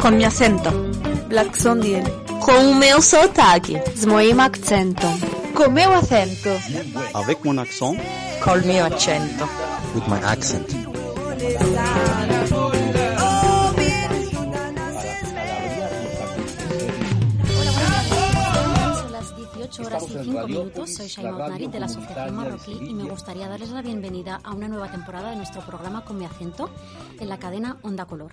Con mi acento. Black Sondiel. Com o meu sotaque. Z moim akcentom. Con meu acento. Avec mon accent. Col mio accento. With my accent. 5 minutos. Soy Shaima Oznarit de la Asociación Marroquí y me gustaría darles la bienvenida a una nueva temporada de nuestro programa Con mi acento en la cadena Onda Color.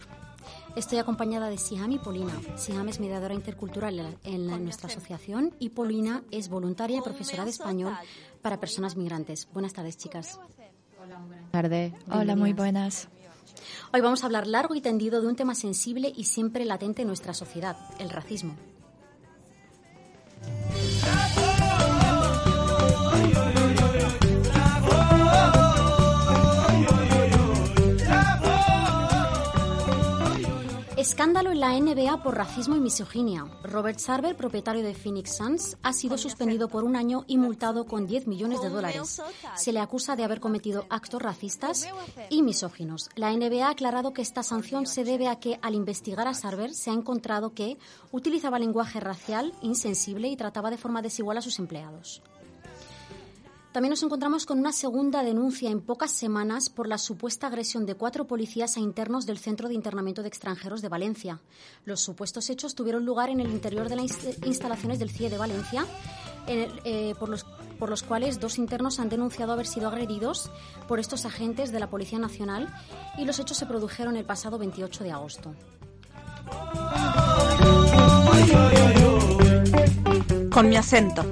Estoy acompañada de Siham y Polina. Siham es mediadora intercultural en la- nuestra asociación y Polina es voluntaria y profesora de español para personas migrantes. Buenas tardes, chicas. Tarde. Hola, muy buenas. Hoy vamos a hablar largo y tendido de un tema sensible y siempre latente en nuestra sociedad, el racismo. Escándalo en la NBA por racismo y misoginia. Robert Sarver, propietario de Phoenix Suns, ha sido suspendido por un año y multado con 10 millones de dólares. Se le acusa de haber cometido actos racistas y misóginos. La NBA ha aclarado que esta sanción se debe a que, al investigar a Sarver, se ha encontrado que utilizaba lenguaje racial insensible y trataba de forma desigual a sus empleados. También nos encontramos con una segunda denuncia en pocas semanas por la supuesta agresión de cuatro policías a internos del Centro de Internamiento de Extranjeros de Valencia. Los supuestos hechos tuvieron lugar en el interior de las inst- instalaciones del CIE de Valencia, en el- eh, por, los, por los cuales dos internos han denunciado haber sido agredidos por estos agentes de la Policía Nacional y los hechos se produjeron el pasado 28 de agosto. Con mi acento.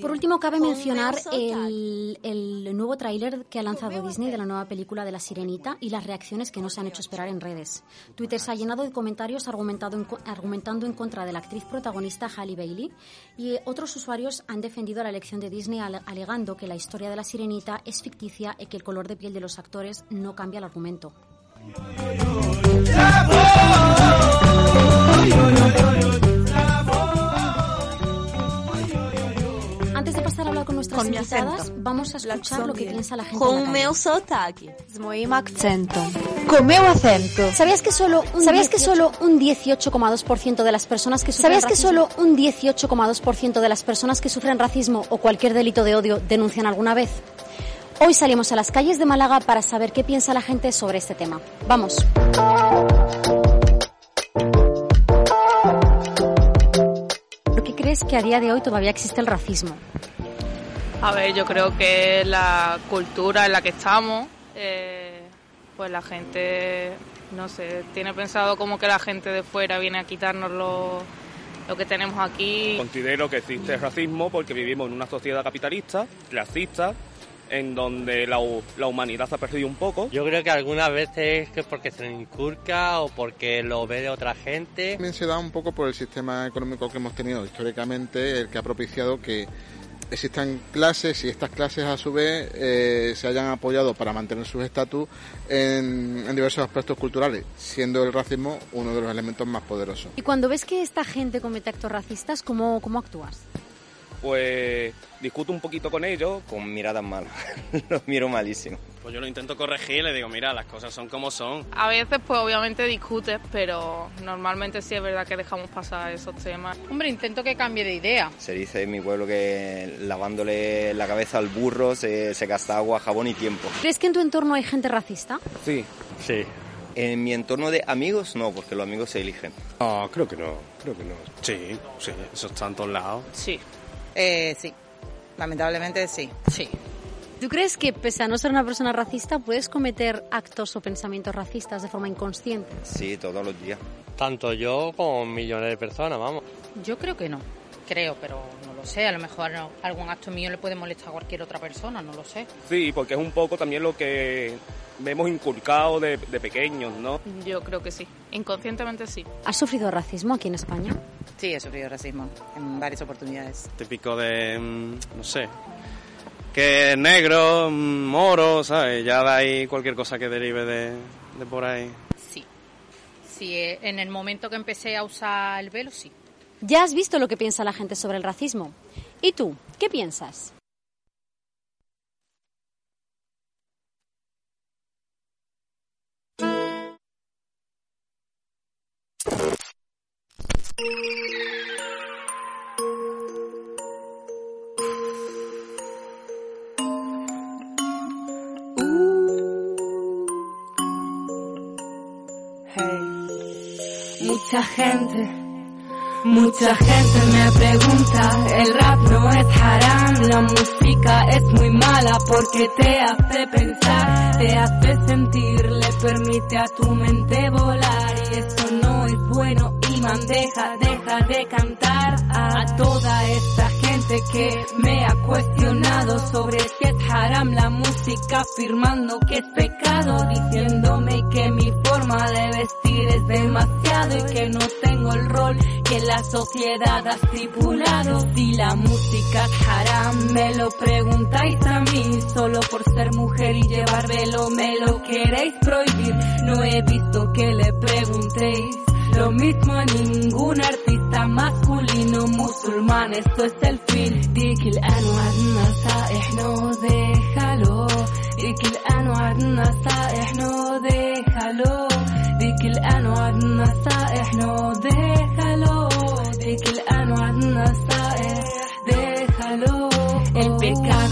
Por último, cabe mencionar el, el nuevo tráiler que ha lanzado Disney de la nueva película de La Sirenita y las reacciones que no se han hecho esperar en redes. Twitter se ha llenado de comentarios argumentado en argumentando en contra de la actriz protagonista Halle Bailey y otros usuarios han defendido la elección de Disney ale- alegando que la historia de La Sirenita es ficticia y que el color de piel de los actores no cambia el argumento. Con Con mi acento. vamos a escuchar lo que piensa la gente Com en o la calle. meu sotaque. Z moim akcentom. Con meu acento. ¿Sabías que solo un ¿Sabías que solo un 18,2% de las personas que sufren ¿Sabías que solo un 18,2% de las personas que sufren racismo o cualquier delito de odio denuncian alguna vez? Hoy salimos a las calles de Málaga para saber qué piensa la gente sobre este tema. Vamos. ¿Por qué crees que a día de hoy todavía existe el racismo? A ver, yo creo que la cultura en la que estamos, eh, pues la gente, no sé, tiene pensado como que la gente de fuera viene a quitarnos lo, lo que tenemos aquí. Considero que existe racismo porque vivimos en una sociedad capitalista, clasista, en donde la, hu- la humanidad se ha perdido un poco. Yo creo que algunas veces que es porque se inculca o porque lo ve de otra gente. También se da un poco por el sistema económico que hemos tenido históricamente, el que ha propiciado que existan clases y estas clases a su vez eh, se hayan apoyado para mantener sus estatus en, en diversos aspectos culturales, siendo el racismo uno de los elementos más poderosos. Y cuando ves que esta gente comete actos racistas, ¿cómo, cómo actúas? Pues discuto un poquito con ellos. con miradas malas. Los miro malísimo. Pues yo lo intento corregir y le digo, mira, las cosas son como son. A veces, pues obviamente discutes, pero normalmente sí es verdad que dejamos pasar esos temas. Hombre, intento que cambie de idea. Se dice en mi pueblo que lavándole la cabeza al burro se, se gasta agua, jabón y tiempo. ¿Crees que en tu entorno hay gente racista? Sí. Sí. En mi entorno de amigos no, porque los amigos se eligen. No, creo que no, creo que no. Sí, sí, eso está en todos lados. Sí. Eh, sí. Lamentablemente sí. Sí. ¿Tú crees que pese a no ser una persona racista puedes cometer actos o pensamientos racistas de forma inconsciente? Sí, todos los días. Tanto yo como millones de personas, vamos. Yo creo que no. Creo, pero no lo sé. A lo mejor no- algún acto mío le puede molestar a cualquier otra persona, no lo sé. Sí, porque es un poco también lo que vemos inculcado de, de pequeños, ¿no? Yo creo que sí. Inconscientemente sí. ¿Has sufrido racismo aquí en España? Sí, he sufrido racismo en varias oportunidades. Típico de, mm, no sé, que es negro, mm, moro, ¿sabes? Ya de ahí cualquier cosa que derive de, de por ahí. Sí. Sí, eh, en el momento que empecé a usar el velo, sí. Ya has visto lo que piensa la gente sobre el racismo. ¿Y tú? ¿Qué piensas? Uh. Mucha gente, mucha gente me pregunta, el rap no es haram, la música es muy mala porque te hace pensar, te hace sentir, le permite a tu mente volar y eso no es bueno. Deja, deja de cantar a toda esta gente que me ha cuestionado sobre si es haram la música, afirmando que es pecado, diciéndome que mi forma de vestir es demasiado y que no tengo el rol que la sociedad ha estipulado. Si la música es haram, me lo preguntáis a mí, solo por ser mujer y llevar velo me lo queréis prohibir. No he visto que le preguntéis. Lo mismo ningún artista masculino musulmán, esto es el fin ديك الآن وعدنا نصائح نوذي خلو ديك الآن وعدنا نصائح نوذي خلو ديك الآن وعدنا نصائح نوذي خلو ديك الآن وعدنا نصائح دخلو البكار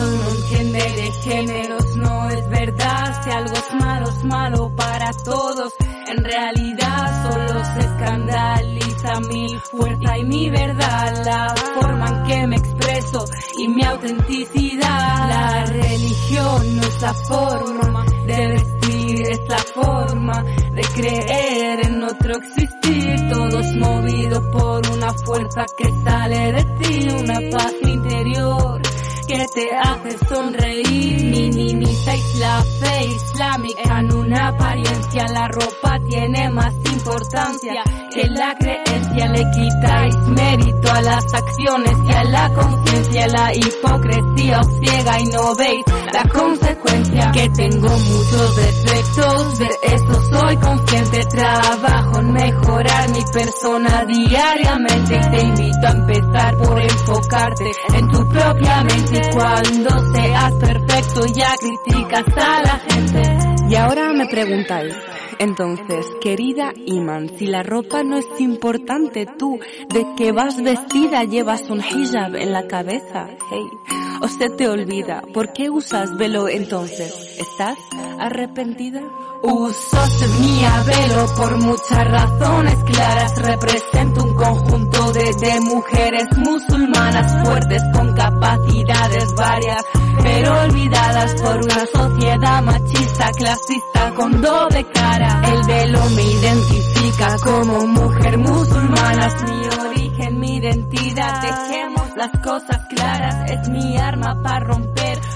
de géneros, no es verdad. Si algo es malo, es malo para todos. En realidad solo se escandaliza mi fuerza y mi verdad, la forma en que me expreso y mi autenticidad. La religión no es la forma de vestir, es la forma de creer en otro existir. Todos movidos por una fuerza que sale de ti, una paz interior que te hace sonreír. Minimizáis la fe islámica en una apariencia, la ropa tiene más importancia que la creencia. Le quitáis mérito a las acciones y a la conciencia. La hipocresía os ciega y no veis la consecuencia. Que tengo muchos defectos, de eso soy consciente. Trabajo en mejorar mi persona diariamente y te invito a empezar por enfocarte en tu propia mente. Y cuando seas perfecto ya criticas a la gente. Y ahora me preguntáis, entonces, querida Iman, si la ropa no es importante, tú, de que vas vestida, llevas un hijab en la cabeza, hey, o se te olvida, ¿por qué usas velo entonces? ¿Estás arrepentida? Uso mi velo por muchas razones claras. Represento un conjunto de, de mujeres musulmanas fuertes con capacidades varias, pero olvidadas por una sociedad machista, clasista con doble cara. El velo me identifica como mujer musulmana, es mi origen, mi identidad. Dejemos las cosas claras, es mi arma para romper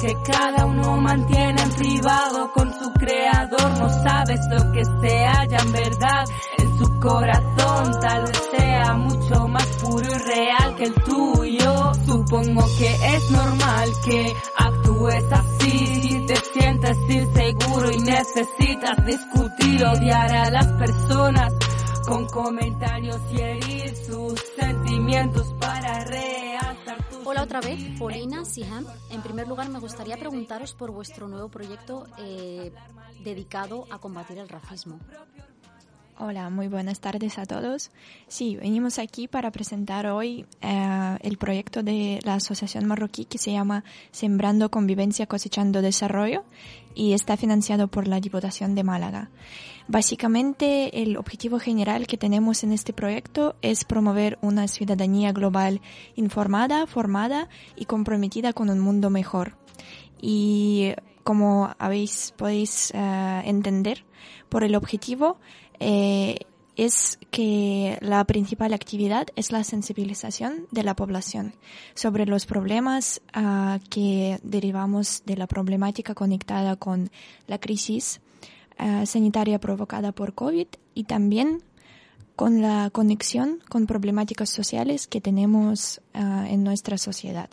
que cada uno mantiene en privado con su creador. No sabes lo que se halla en verdad en su corazón. Tal vez sea mucho más puro y real que el tuyo. Supongo que es normal que actúes así. Si te sientes inseguro y necesitas discutir, odiar a las personas con comentarios y herir sus sentimientos para tus Hola otra vez, Paulina Siham. En primer lugar, me gustaría preguntaros por vuestro nuevo proyecto eh, dedicado a combatir el racismo. Hola, muy buenas tardes a todos. Sí, venimos aquí para presentar hoy eh, el proyecto de la Asociación Marroquí que se llama Sembrando Convivencia Cosechando Desarrollo y está financiado por la Diputación de Málaga. Básicamente, el objetivo general que tenemos en este proyecto es promover una ciudadanía global informada, formada y comprometida con un mundo mejor. Y como habéis, podéis eh, entender, por el objetivo eh, es que la principal actividad es la sensibilización de la población sobre los problemas uh, que derivamos de la problemática conectada con la crisis uh, sanitaria provocada por COVID y también con la conexión con problemáticas sociales que tenemos uh, en nuestra sociedad.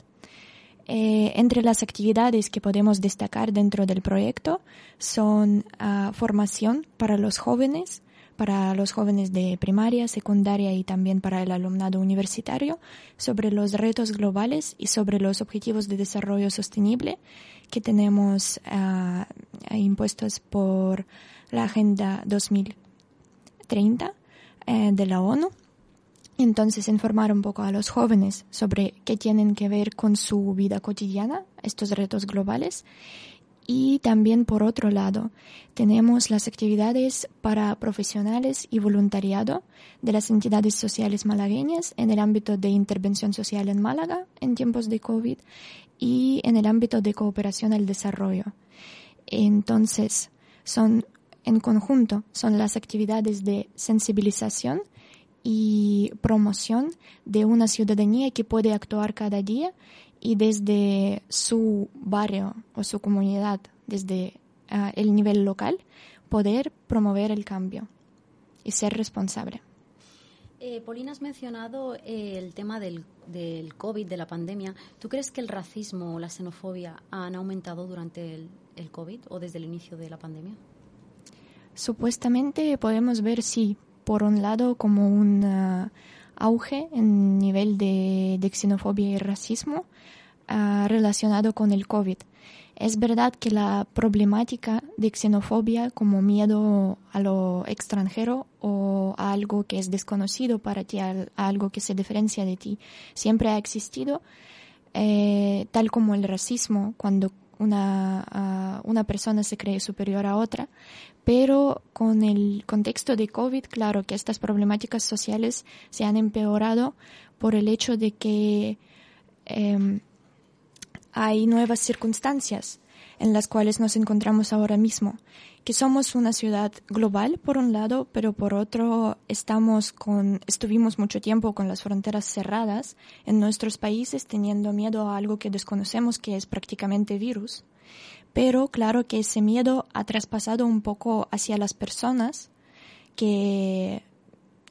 Eh, entre las actividades que podemos destacar dentro del proyecto son formación para los jóvenes, para los jóvenes de primaria, secundaria y también para el alumnado universitario sobre los retos globales y sobre los objetivos de desarrollo sostenible que tenemos uh, impuestos por la Agenda 2030 eh, de la ONU. Entonces, informar un poco a los jóvenes sobre qué tienen que ver con su vida cotidiana, estos retos globales, y también, por otro lado, tenemos las actividades para profesionales y voluntariado de las entidades sociales malagueñas en el ámbito de intervención social en Málaga en tiempos de COVID y en el ámbito de cooperación al desarrollo. Entonces, son en conjunto, son las actividades de sensibilización y promoción de una ciudadanía que puede actuar cada día y desde su barrio o su comunidad, desde uh, el nivel local, poder promover el cambio y ser responsable. Eh, Polina, has mencionado eh, el tema del, del, COVID, de la pandemia. ¿Tú crees que el racismo o la xenofobia han aumentado durante el, el COVID o desde el inicio de la pandemia? Supuestamente podemos ver, sí, por un lado como un uh, auge en nivel de, xenofobia y racismo uh, relacionado con el COVID. Es verdad que la problemática de xenofobia como miedo a lo extranjero o a algo que es desconocido para ti, algo que se diferencia de ti, siempre ha existido, eh, tal como el racismo, cuando una, una persona se cree superior a otra, pero con el contexto de COVID, claro que estas problemáticas sociales se han empeorado por el hecho de que eh, hay nuevas circunstancias en las cuales nos encontramos ahora mismo, que somos una ciudad global por un lado, pero por otro estamos con, estuvimos mucho tiempo con las fronteras cerradas en nuestros países teniendo miedo a algo que desconocemos que es prácticamente virus. Pero claro que ese miedo ha traspasado un poco hacia las personas que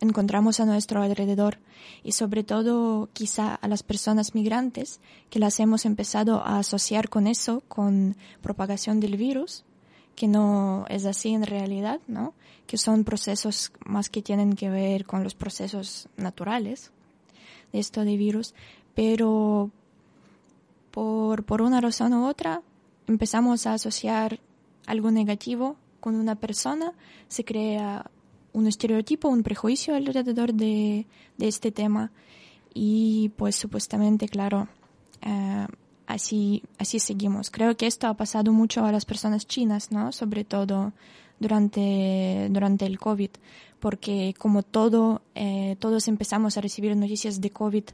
encontramos a nuestro alrededor y sobre todo quizá a las personas migrantes que las hemos empezado a asociar con eso, con propagación del virus, que no es así en realidad, ¿no? Que son procesos más que tienen que ver con los procesos naturales de esto de virus, pero por, por una razón u otra empezamos a asociar algo negativo con una persona, se crea un estereotipo, un prejuicio alrededor de, este tema y pues supuestamente, claro, eh, así, así seguimos. Creo que esto ha pasado mucho a las personas chinas, ¿no? Sobre todo durante, durante el COVID, porque como todo, eh, todos empezamos a recibir noticias de COVID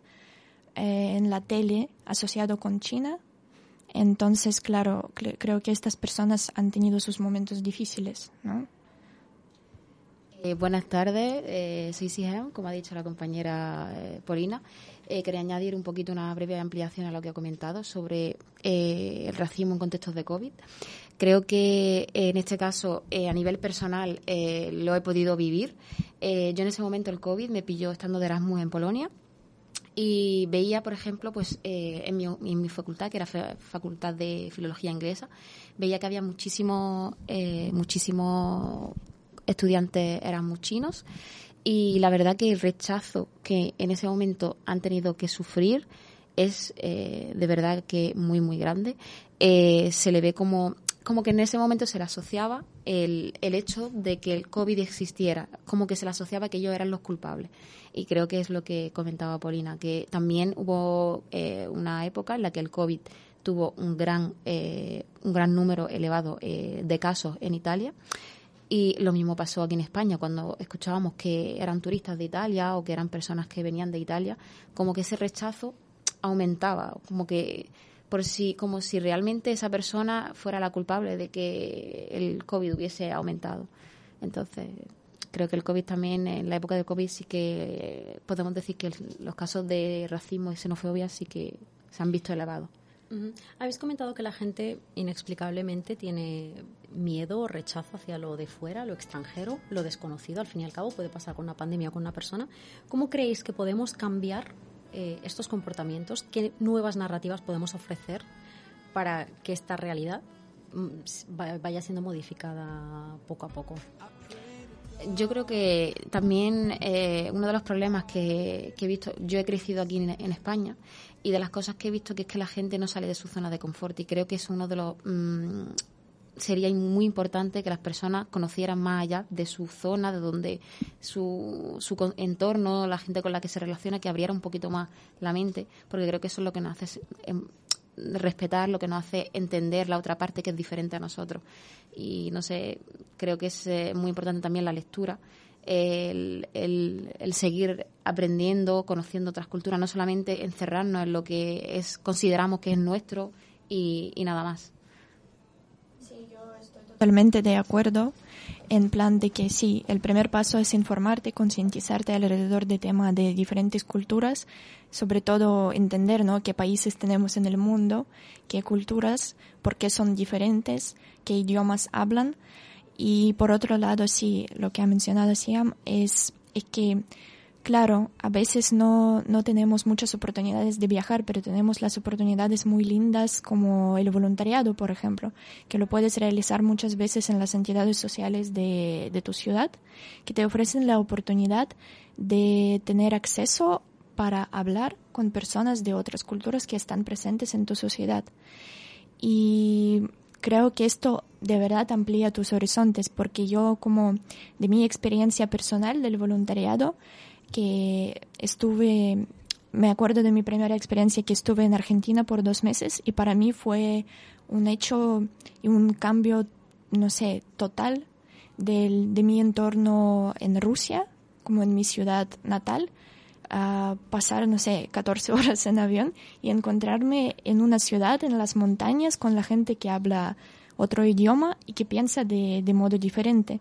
eh, en la tele asociado con China, entonces, claro, creo que estas personas han tenido sus momentos difíciles, ¿no? Eh, buenas tardes, eh, soy Sihem, como ha dicho la compañera eh, Polina. Eh, quería añadir un poquito una breve ampliación a lo que ha comentado sobre el racismo en contextos de COVID. Creo que en este caso, a nivel personal, lo he podido vivir. yo en ese momento el COVID me pilló estando de Erasmus en Polonia y veía, por ejemplo, pues en, mi, facultad, que era facultad de filología inglesa, veía que había muchísimo, muchísimo estudiantes eran muy chinos y la verdad que el rechazo que en ese momento han tenido que sufrir es eh, de verdad que muy muy grande eh, se le ve como como que en ese momento se le asociaba el, el hecho de que el COVID existiera, como que se le asociaba que ellos eran los culpables. Y creo que es lo que comentaba Polina, que también hubo eh, una época en la que el COVID tuvo un gran, eh, un gran número elevado de casos en Italia y lo mismo pasó aquí en España, cuando escuchábamos que eran turistas de Italia o que eran personas que venían de Italia, como que ese rechazo aumentaba, como que por si, como si realmente esa persona fuera la culpable de que el COVID hubiese aumentado. Entonces, creo que el COVID también, en la época del COVID sí que podemos decir que los casos de racismo y xenofobia sí que se han visto elevados. Habéis comentado que la gente inexplicablemente tiene miedo o rechazo hacia lo de fuera, lo extranjero, lo desconocido. Al fin y al cabo puede pasar con una pandemia o con una persona. ¿Cómo creéis que podemos cambiar eh, estos comportamientos? ¿Qué nuevas narrativas podemos ofrecer para que esta realidad vaya siendo modificada poco a poco? Yo creo que también eh, uno de los problemas que, que he visto, yo he crecido aquí en, en España y de las cosas que he visto que es que la gente no sale de su zona de confort y creo que es uno de los mm, sería muy importante que las personas conocieran más allá de su zona, de donde su, su entorno, la gente con la que se relaciona, que abriera un poquito más la mente, porque creo que eso es lo que nos hace em, respetar, lo que nos hace entender la otra parte que es diferente a nosotros. Y no sé, creo que es eh, muy importante también la lectura. El, el- el seguir aprendiendo, conociendo otras culturas, no solamente encerrarnos en lo que es consideramos que es nuestro y, y nada más. Totalmente de acuerdo en plan de que sí, el primer paso es informarte, concientizarte alrededor de temas de diferentes culturas, sobre todo entender ¿no? qué países tenemos en el mundo, qué culturas, por qué son diferentes, qué idiomas hablan. Y por otro lado, sí, lo que ha mencionado Siam es, es que Claro, a veces no, no tenemos muchas oportunidades de viajar, pero tenemos las oportunidades muy lindas como el voluntariado, por ejemplo, que lo puedes realizar muchas veces en las entidades sociales de, de tu ciudad, que te ofrecen la oportunidad de tener acceso para hablar con personas de otras culturas que están presentes en tu sociedad. Y creo que esto de verdad amplía tus horizontes, porque yo como de mi experiencia personal del voluntariado, que estuve, me acuerdo de mi primera experiencia que estuve en Argentina por dos meses y para mí fue un hecho y un cambio, no sé, total del, de mi entorno en Rusia, como en mi ciudad natal, a pasar, no sé, 14 horas en avión y encontrarme en una ciudad, en las montañas, con la gente que habla otro idioma y que piensa de, de modo diferente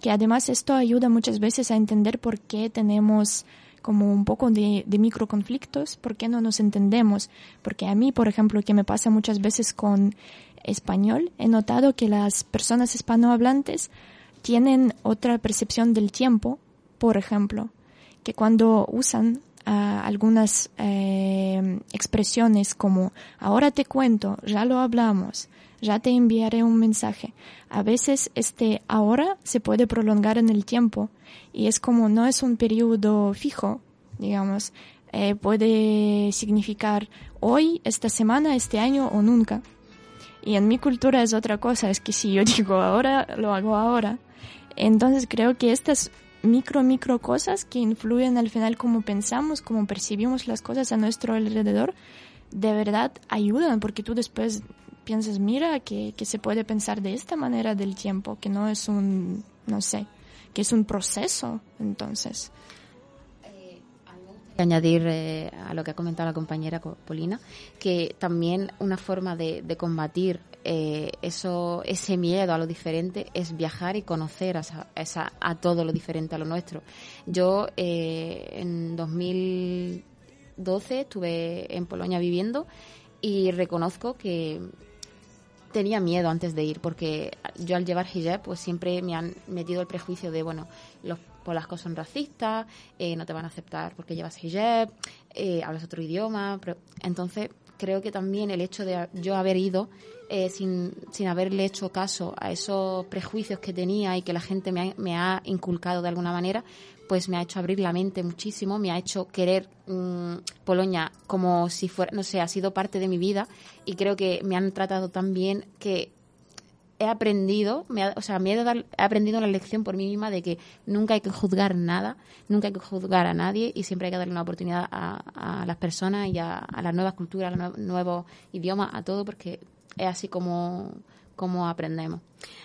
que además esto ayuda muchas veces a entender por qué tenemos como un poco de, de microconflictos, por qué no nos entendemos. Porque a mí, por ejemplo, que me pasa muchas veces con español, he notado que las personas hispanohablantes tienen otra percepción del tiempo, por ejemplo, que cuando usan ah, algunas eh, expresiones como ahora te cuento, ya lo hablamos, ya te enviaré un mensaje. A veces este ahora se puede prolongar en el tiempo y es como no es un periodo fijo, digamos, eh, puede significar hoy, esta semana, este año o nunca. Y en mi cultura es otra cosa, es que si yo digo ahora, lo hago ahora. Entonces creo que estas micro, micro cosas que influyen al final cómo pensamos, cómo percibimos las cosas a nuestro alrededor, de verdad ayudan porque tú después piensas, mira, que, que se puede pensar de esta manera del tiempo, que no es un, no sé, que es un proceso, entonces. añadir eh, a lo que ha comentado la compañera Co- Polina, que también una forma de, de combatir eh, eso, ese miedo a lo diferente es viajar y conocer a, a a todo lo diferente a lo nuestro. Yo eh, en 2012 estuve en Polonia viviendo y reconozco que tenía miedo antes de ir porque yo al llevar hijab pues siempre me han metido el prejuicio de bueno los polacos son racistas eh, no te van a aceptar porque llevas hijab eh, hablas otro idioma pero- entonces creo que también el hecho de yo haber ido eh, sin, sin haberle hecho caso a esos prejuicios que tenía y que la gente me ha, me ha inculcado de alguna manera pues me ha hecho abrir la mente muchísimo, me ha hecho querer mm, Polonia como si fuera, no sé, ha sido parte de mi vida y creo que me han tratado tan bien que he aprendido, me o sea, me he, aprendido la lección por mí misma de que nunca hay que juzgar nada, nunca hay que juzgar a nadie y siempre hay que darle una oportunidad a, las personas y a, a las nuevas culturas, a los nue- nuevos idiomas, a todo, porque es así como, como aprendemos.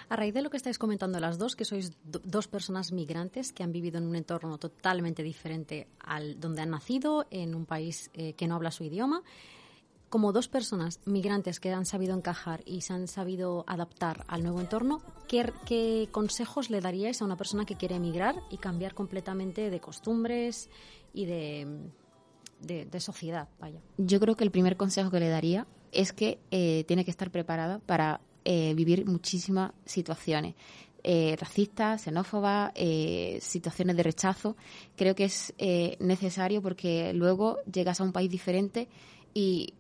A raíz de lo que estáis comentando las dos, que sois do- dos personas migrantes que han vivido en un entorno totalmente diferente al donde han nacido, en un país eh, que no habla su idioma, como dos personas migrantes que han sabido encajar y se han sabido adaptar al nuevo entorno, ¿qué, consejos le daríais a una persona que quiere emigrar y cambiar completamente de costumbres y de, sociedad? Vaya. Yo creo que el primer consejo que le daría es que eh, tiene que estar preparada para eh, vivir muchísimas situaciones eh, racistas, xenófobas, situaciones de rechazo. Creo que es necesario porque luego llegas a un país diferente y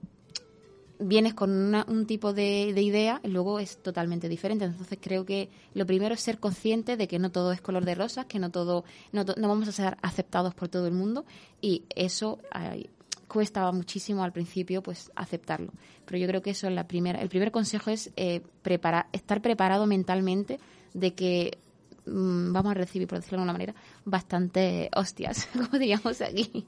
vienes con una- un tipo de, de idea luego es totalmente diferente. Entonces creo que lo primero es ser consciente de que no todo es color de rosas, que no todo, no, no vamos a ser aceptados por todo el mundo y eso cuesta muchísimo al principio pues aceptarlo. Pero yo creo que eso es la primera, el primer consejo es eh, prepara- estar preparado mentalmente de que mm, vamos a recibir, por decirlo de alguna manera, bastante hostias, como diríamos aquí.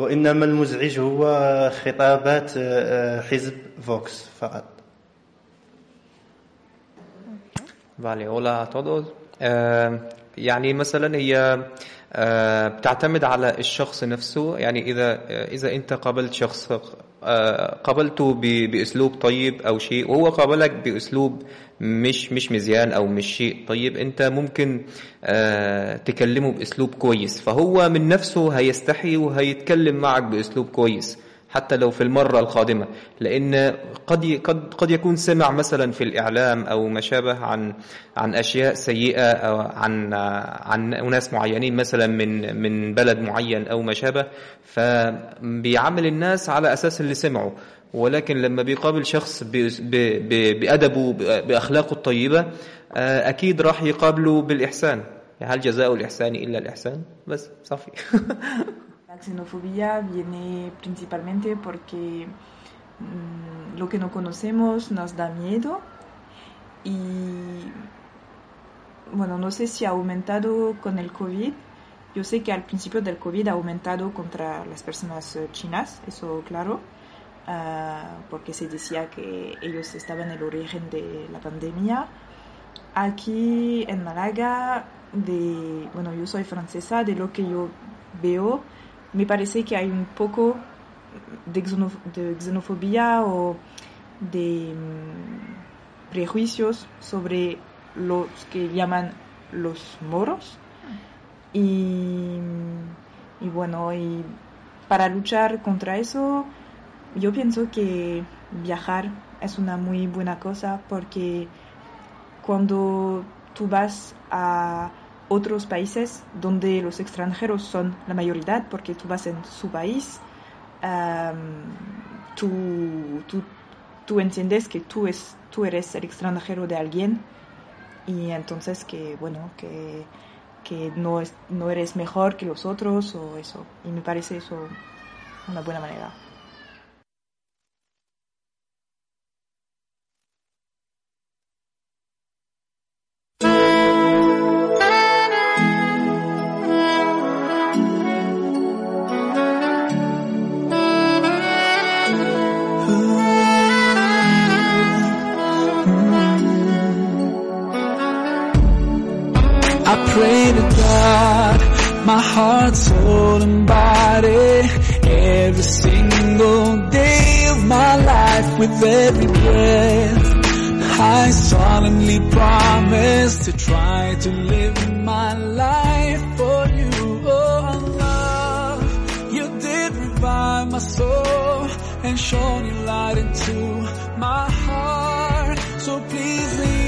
وإنما المزعج هو خطابات حزب فوكس فقط. Vale, hola a todos. آه، يعني مثلا هي آه، بتعتمد على الشخص نفسه. يعني إذا آه، إذا أنت قابلت شخص آه، قابلته ب- بأسلوب طيب أو شيء وهو قابلك بأسلوب مش مش مزيان أو مش شيء. طيب أنت ممكن آه، تكلمه بأسلوب كويس فهو من نفسه هيستحي وهيتكلم معك بأسلوب كويس. حتى لو في المرة القادمة. لأن قد قد قد يكون سمع مثلا في الإعلام أو ما شابه عن عن أشياء سيئة أو عن عن أناس معينين مثلا من من بلد معين أو ما شابه فبيعامل الناس على أساس اللي سمعوا. ولكن لما بيقابل شخص بأدبه بأخلاقه الطيبة آه، أكيد راح يقابله بالإحسان. هل جزاء الإحسان إلا الإحسان؟ بس صافي. xenofobia viene principalmente porque mm, lo que no conocemos nos da miedo y bueno, no sé si ha aumentado con el COVID. Yo sé que al principio del COVID ha aumentado contra las personas eh, chinas, eso claro, ah, porque se decía que ellos estaban en el origen de la pandemia. Aquí en Málaga, de, bueno, yo soy francesa, de lo que yo veo, me parece que hay un poco de, xenof- de xenofobia o de mm, prejuicios sobre los que llaman los moros. Y, y bueno, y para luchar contra eso, yo pienso que viajar es una muy buena cosa porque cuando tú vas a otros países donde los extranjeros son la mayoría, porque tú vas en su país, am, tú, tú, tú entiendes que tú, es, tú eres el extranjero de alguien y entonces que, bueno, que, que no, es, no eres mejor que los otros o eso. Y me parece eso una buena manera. My heart, soul and body, every single day of my life with every breath. I solemnly promise to try to live my life for you, oh Allah. You did revive my soul and shone your light into my heart. So please you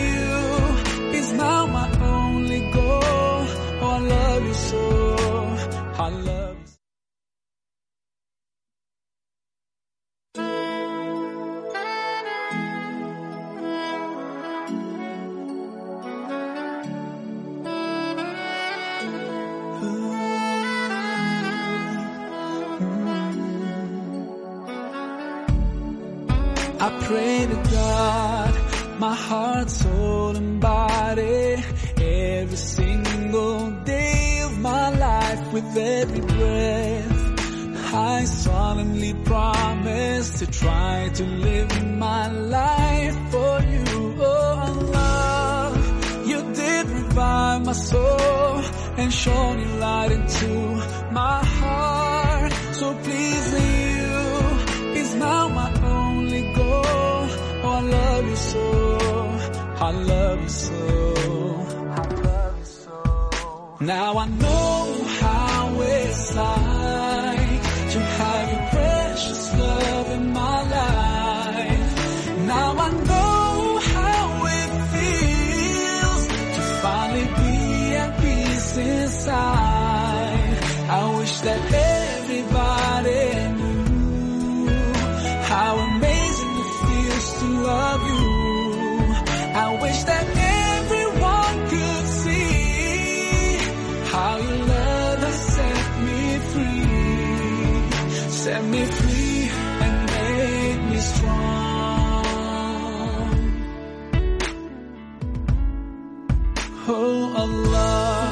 set me free and made me strong. Oh Allah,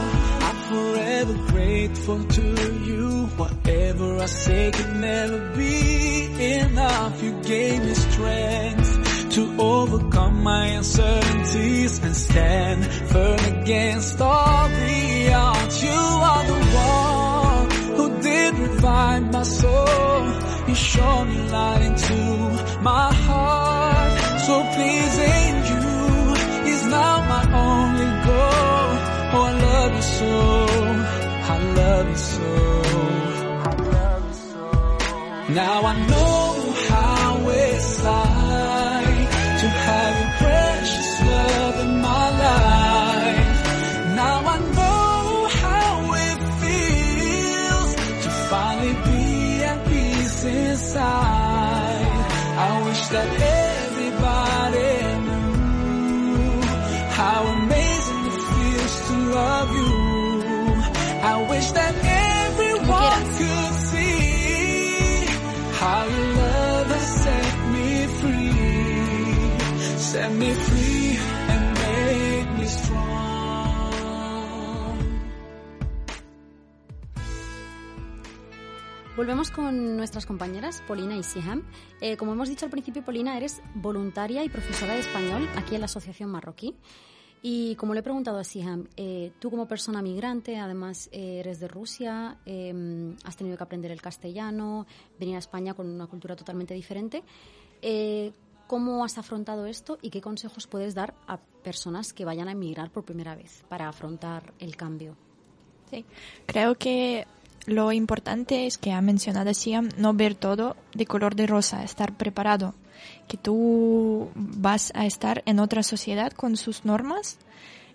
I'm forever grateful to you. Whatever I say can never be enough. You gave me strength to overcome my uncertainties and stand firm against all the odds. You are the one revive my soul. You shone me light into my heart. So pleasing you is now my only goal. Oh, love you so I love you so. I love you so. Now I know that Volvemos con nuestras compañeras, Polina y Siham. Eh, como hemos dicho al principio, Polina, eres voluntaria y profesora de español aquí en la Asociación Marroquí. Y como le he preguntado a Siham, eh, tú como persona migrante, además eh, eres de Rusia, eh, has tenido que aprender el castellano, venir a España con una cultura totalmente diferente. Eh, ¿Cómo has afrontado esto y qué consejos puedes dar a personas que vayan a emigrar por primera vez para afrontar el cambio? Sí, creo que lo importante es que ha mencionado Siam, no ver todo de color de rosa, estar preparado, que tú vas a estar en otra sociedad con sus normas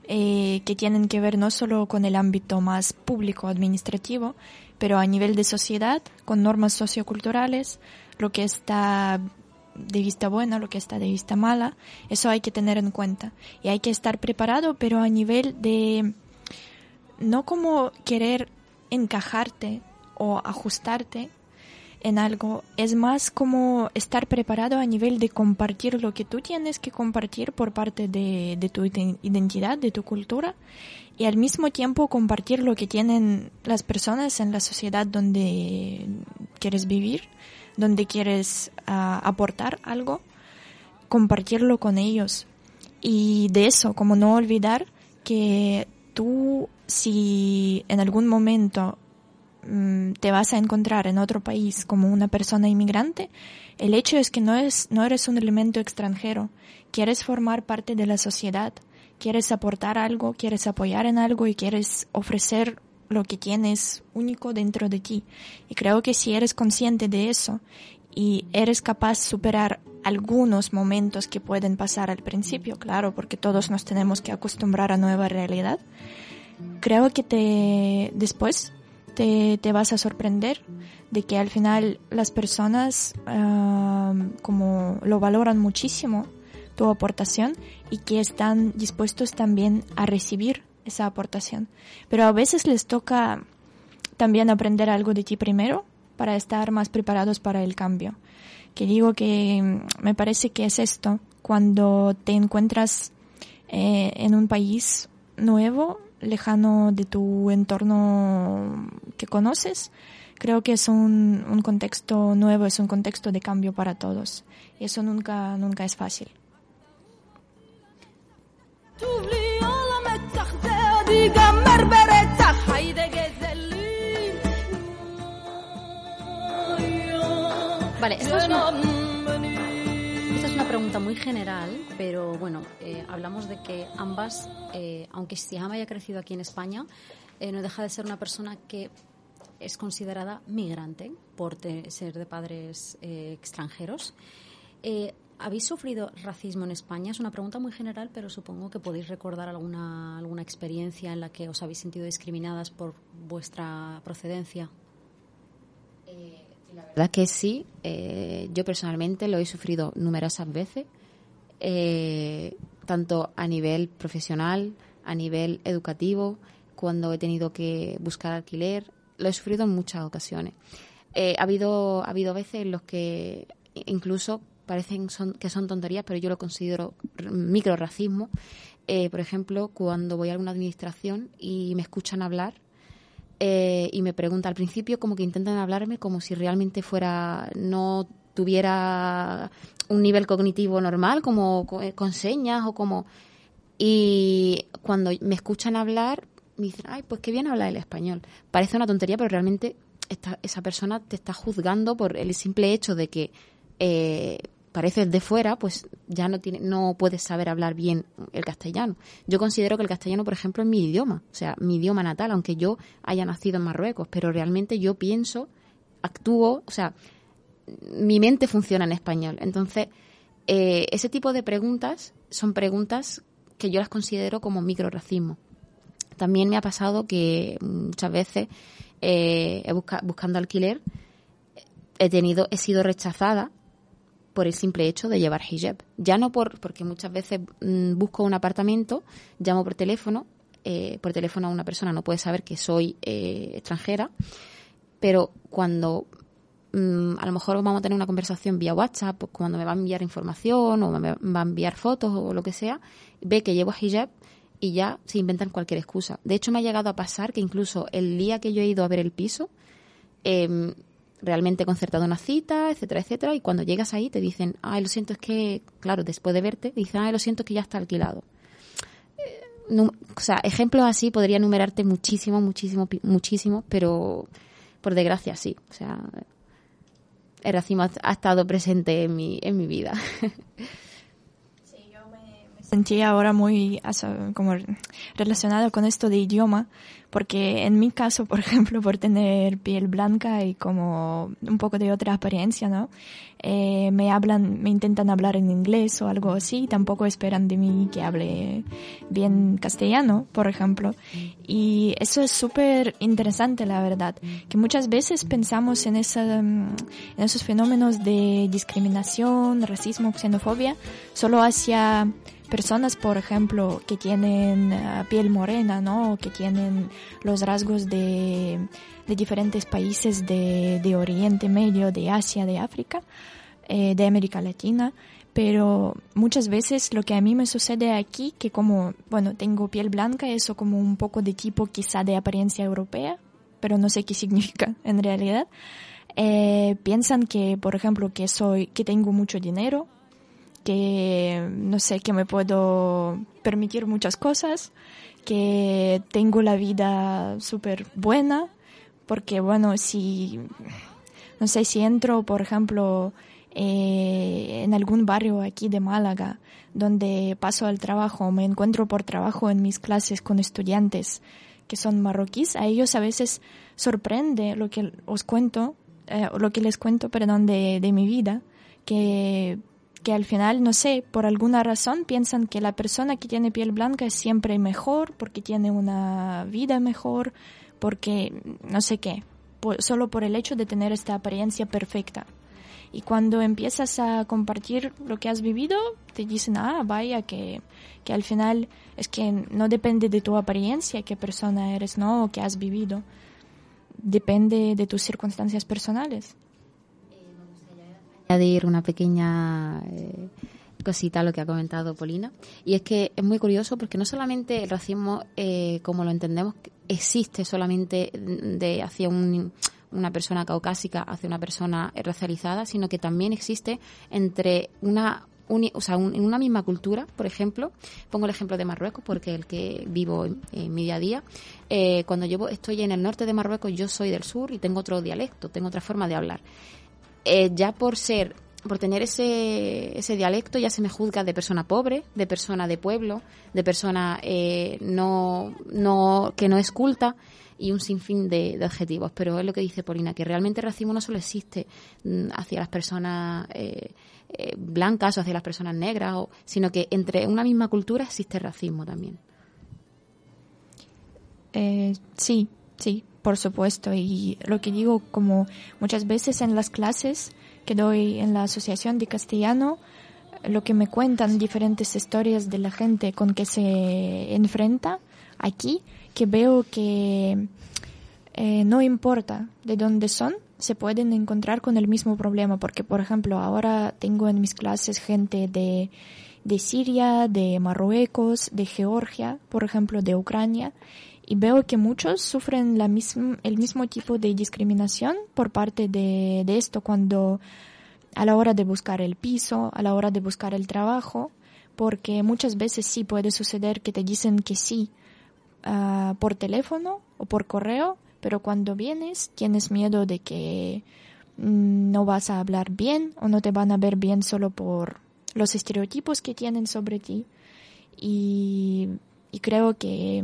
eh, que tienen que ver no solo con el ámbito más público administrativo, pero a nivel de sociedad, con normas socioculturales, lo que está de vista buena, lo que está de vista mala, eso hay que tener en cuenta. Y hay que estar preparado, pero a nivel de no como querer encajarte o ajustarte en algo, es más como estar preparado a nivel de compartir lo que tú tienes que compartir por parte de, tu iden- identidad, de tu cultura, y al mismo tiempo compartir lo que tienen las personas en la sociedad donde quieres vivir, donde quieres ah, aportar algo, compartirlo con ellos. Y de eso, como no olvidar que tú, si en algún momento mm, te vas a encontrar en otro país como una persona inmigrante, el hecho es que no, es, no eres un elemento extranjero, quieres formar parte de la sociedad, quieres aportar algo, quieres apoyar en algo y quieres ofrecer lo que tienes único dentro de ti. Y creo que si eres consciente de eso y eres capaz de superar algunos momentos que pueden pasar al principio, claro, porque todos nos tenemos que acostumbrar a nueva realidad, creo que te después te, te vas a sorprender de que al final las personas como lo valoran muchísimo tu aportación y que están dispuestos también a recibir esa aportación. Pero a veces les toca también aprender algo de ti primero para estar más preparados para el cambio. Que digo que mm, me parece que es esto, cuando te encuentras eh, en un país nuevo, lejano de tu entorno que conoces, creo que es un, un contexto nuevo, es un contexto de cambio para todos. Y eso nunca, nunca es fácil. Vale, esta es pregunta muy general, pero bueno, eh, hablamos de que ambas, eh, aunque Siham haya crecido aquí en España, eh, no deja de ser una persona que es considerada migrante por ser de padres eh, extranjeros. ¿Habéis sufrido racismo en España? Es una pregunta muy general, pero supongo que podéis recordar alguna, alguna experiencia en la que os habéis sentido discriminadas por vuestra procedencia. La verdad que sí, eh, yo personalmente lo he sufrido numerosas veces, eh, tanto a nivel profesional, a nivel educativo, cuando he tenido que buscar alquiler, lo he sufrido en muchas ocasiones. Eh, ha habido ha habido veces en los que incluso parecen son, que son tonterías, pero yo lo considero micro racismo. Eh, por ejemplo, cuando voy a alguna administración y me escuchan hablar eh, y me pregunta al principio como que intentan hablarme como si realmente fuera no tuviera un nivel cognitivo normal como co- eh, con señas o como y cuando me escuchan hablar me dicen ay pues qué bien habla el español parece una tontería pero realmente esta- esa persona te está juzgando por el simple hecho de que eh, pareces de fuera, pues ya no tiene, no puedes saber hablar bien el castellano. Yo considero que el castellano, por ejemplo, es mi idioma, o sea, mi idioma natal, aunque yo haya nacido en Marruecos, pero realmente yo pienso, actúo, o sea, mi mente funciona en español. Entonces, eh, ese tipo de preguntas son preguntas que yo las considero como microracismo. También me ha pasado que muchas veces eh, buscando alquiler he tenido he sido rechazada por el simple hecho de llevar hijab. Ya no por porque muchas veces mm, busco un apartamento, llamo por teléfono, eh, por teléfono a una persona no puede saber que soy eh, extranjera, pero cuando mm, a lo mejor vamos a tener una conversación vía WhatsApp, pues cuando me va a enviar información o me va a enviar fotos o lo que sea, ve que llevo hijab y ya se inventan cualquier excusa. De hecho, me ha llegado a pasar que incluso el día que yo he ido a ver el piso, em, realmente concertado una cita, etcétera, etcétera, y cuando llegas ahí te dicen, ay, lo siento, es que, claro, después de verte, dicen, ay, lo siento, es que ya está alquilado. Eh, o sea, ejemplos así podría enumerarte muchísimo, muchísimo, muchísimo, pero por desgracia sí. O sea, el racismo ha, ha estado presente en mi, en mi vida. sentí ahora muy como relacionada con esto de idioma, porque en mi caso, por ejemplo, por tener piel blanca y como un poco de otra apariencia, ¿no? Eh, me hablan, me intentan hablar en inglés o algo así, tampoco esperan de mí que hable bien castellano, por ejemplo. Y eso es súper interesante, la verdad, que muchas veces pensamos en, esa, mm, en esos fenómenos de discriminación, racismo, xenofobia, solo hacia personas, por ejemplo, que tienen eh, piel morena, ¿no? Que tienen los rasgos de, de diferentes países de, de Oriente Medio, de Asia, de África, eh, de América Latina. Pero muchas veces lo que a mí me sucede aquí, que como, bueno, tengo piel blanca, eso como un poco de tipo quizá de apariencia europea, pero no sé qué significa en realidad. Eh, piensan que, por ejemplo, que soy, que tengo mucho dinero, que no sé, que me puedo permitir muchas cosas, que tengo la vida súper buena, porque bueno, si, no sé, si entro, por ejemplo, eh, en algún barrio aquí de Málaga, donde paso al trabajo, me encuentro por trabajo en mis clases con estudiantes que son marroquíes, a ellos a veces sorprende lo que os cuento, eh, lo que les cuento, perdón, de, de mi vida, que que al final, no sé, por alguna razón piensan que la persona que tiene piel blanca es siempre mejor, porque tiene una vida mejor, porque no sé qué, por- solo por el hecho de tener esta apariencia perfecta. Y cuando empiezas a compartir lo que has vivido, te dicen, ah, vaya, que, que al final es que no depende de tu apariencia, qué persona eres, ¿no? O qué has vivido. Depende de tus circunstancias personales. Añadir una pequeña eh, cosita a lo que ha comentado Polina. Y es que es muy curioso porque no solamente el racismo, eh, como lo entendemos, existe solamente de hacia un- una persona caucásica hacia una persona racializada, sino que también existe entre una uni- o sea, un- en una misma cultura, por ejemplo, pongo el ejemplo de Marruecos porque es el que vivo en, en mi día a día. Eh, cuando yo estoy en el norte de Marruecos, yo soy del sur y tengo otro dialecto, tengo otra forma de hablar eh, ya por ser por tener ese, ese dialecto ya se me juzga de persona pobre, de persona de pueblo, de persona eh, no, no, que no es culta y un sinfín de, de, adjetivos. Pero es lo que dice Polina, que realmente el racismo no solo existe mm, hacia las personas eh, eh, blancas o hacia las personas negras, o, sino que entre una misma cultura existe racismo también. Eh, sí, sí, por supuesto. Y lo que digo, como muchas veces en las clases que doy en la Asociación de Castellano, lo que me cuentan diferentes historias de la gente con que se enfrenta aquí, que veo que eh, no importa de dónde son, se pueden encontrar con el mismo problema, porque por ejemplo ahora tengo en mis clases gente de, de Siria, de Marruecos, de Georgia, por ejemplo, de Ucrania, y veo que muchos sufren la misma, el mismo tipo de discriminación por parte de, de esto cuando a la hora de buscar el piso, a la hora de buscar el trabajo, porque muchas veces sí puede suceder que te dicen que sí uh, por teléfono o por correo, pero cuando vienes tienes miedo de que no vas a hablar bien o no te van a ver bien solo por los estereotipos que tienen sobre ti. Y, y creo que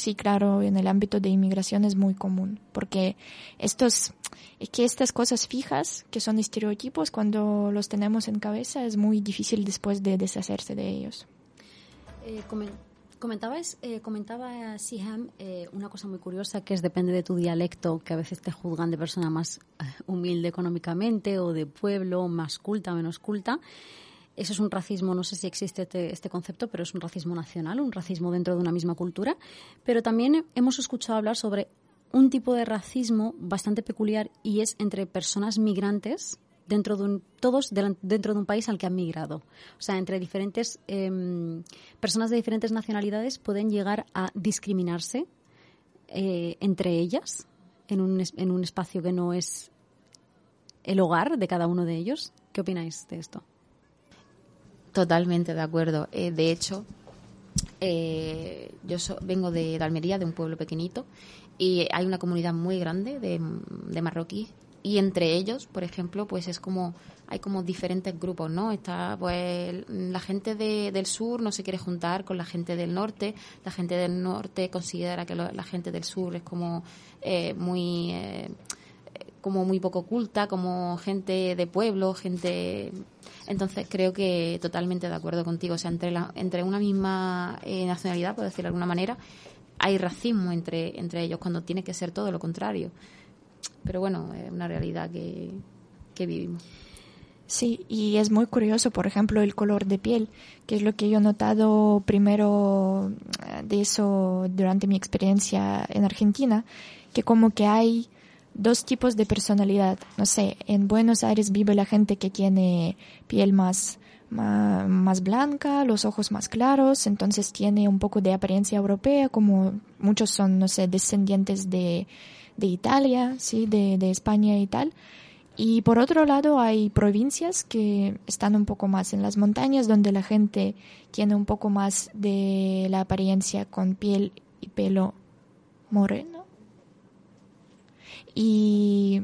sí, claro, en el ámbito de inmigración es muy común, porque estos, es que estas cosas fijas, que son estereotipos, cuando los tenemos en cabeza es muy difícil después de deshacerse de ellos. Eh, Comentabas, eh, comentaba Siham eh, una cosa muy curiosa que es depende de tu dialecto, que a veces te juzgan de persona más eh, humilde económicamente o de pueblo, más culta, menos culta. Eso es un racismo, no sé si existe este, este, concepto, pero es un racismo nacional, un racismo dentro de una misma cultura. Pero también hemos escuchado hablar sobre un tipo de racismo bastante peculiar y es entre personas migrantes dentro de un, todos dentro de un país al que han migrado. O sea, entre diferentes eh, personas de diferentes nacionalidades pueden llegar a discriminarse eh, entre ellas en un, en un espacio que no es el hogar de cada uno de ellos. ¿Qué opináis de esto? Totalmente de acuerdo. Eh, de hecho, eh, yo so, vengo de, de, Almería, de un pueblo pequeñito, y hay una comunidad muy grande de, de marroquíes y entre ellos, por ejemplo, pues es como hay como diferentes grupos, ¿no? Está pues la gente de, del sur no se quiere juntar con la gente del norte, la gente del norte considera que lo, la gente del sur es como eh, muy eh, como muy poco culta, como gente de pueblo, gente entonces creo que totalmente de acuerdo contigo, o sea, entre la, entre una misma eh, nacionalidad, por decirlo de alguna manera, hay racismo entre entre ellos cuando tiene que ser todo lo contrario pero bueno, es una realidad que, que vivimos. Sí, y es muy curioso, por ejemplo, el color de piel, que es lo que yo he notado primero eh, de eso durante mi experiencia en Argentina, que como que hay dos tipos de personalidad. No sé, en Buenos Aires vive la gente que tiene piel más, más, blanca, los ojos más claros, entonces tiene un poco de apariencia europea, como muchos son, no sé, descendientes de de Italia, sí, de, de España y tal. Y por otro lado hay provincias que están un poco más en las montañas donde la gente tiene un poco más de la apariencia con piel y pelo moreno. Y,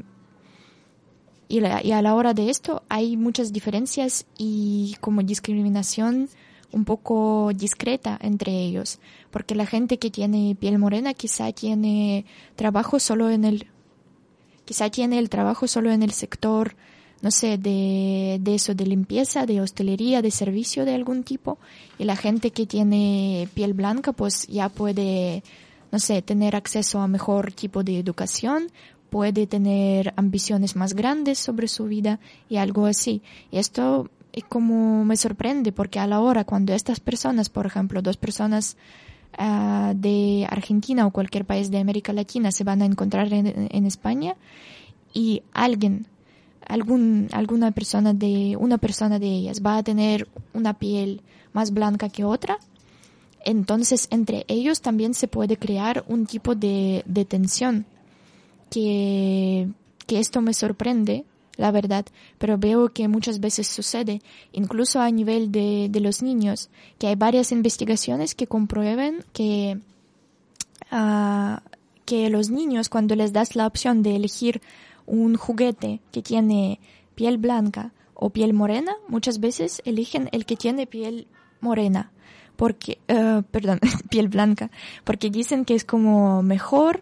y, la, y, a la hora de esto hay muchas diferencias y como discriminación un poco discreta entre ellos, porque la gente que tiene piel morena quizá tiene trabajo solo en el quizá tiene el trabajo solo en el sector no sé, de, de eso, de limpieza, de hostelería, de servicio de algún tipo, y la gente que tiene piel blanca pues ya puede, no sé, tener acceso a mejor tipo de educación, puede tener ambiciones más grandes sobre su vida y algo así. Y esto y como me sorprende porque a la hora cuando estas personas, por ejemplo, dos personas uh, de Argentina o cualquier país de América Latina se van a encontrar en, en España y alguien, algún, alguna persona de, una persona de ellas va a tener una piel más blanca que otra, entonces entre ellos también se puede crear un tipo de, de tensión que, que esto me sorprende la verdad, pero veo que muchas veces sucede, incluso a nivel de, de los niños, que hay varias investigaciones que comprueben que, uh, que los niños cuando les das la opción de elegir un juguete que tiene piel blanca o piel morena, muchas veces eligen el que tiene piel morena, porque, eh, perdón, piel blanca, porque dicen que es como mejor,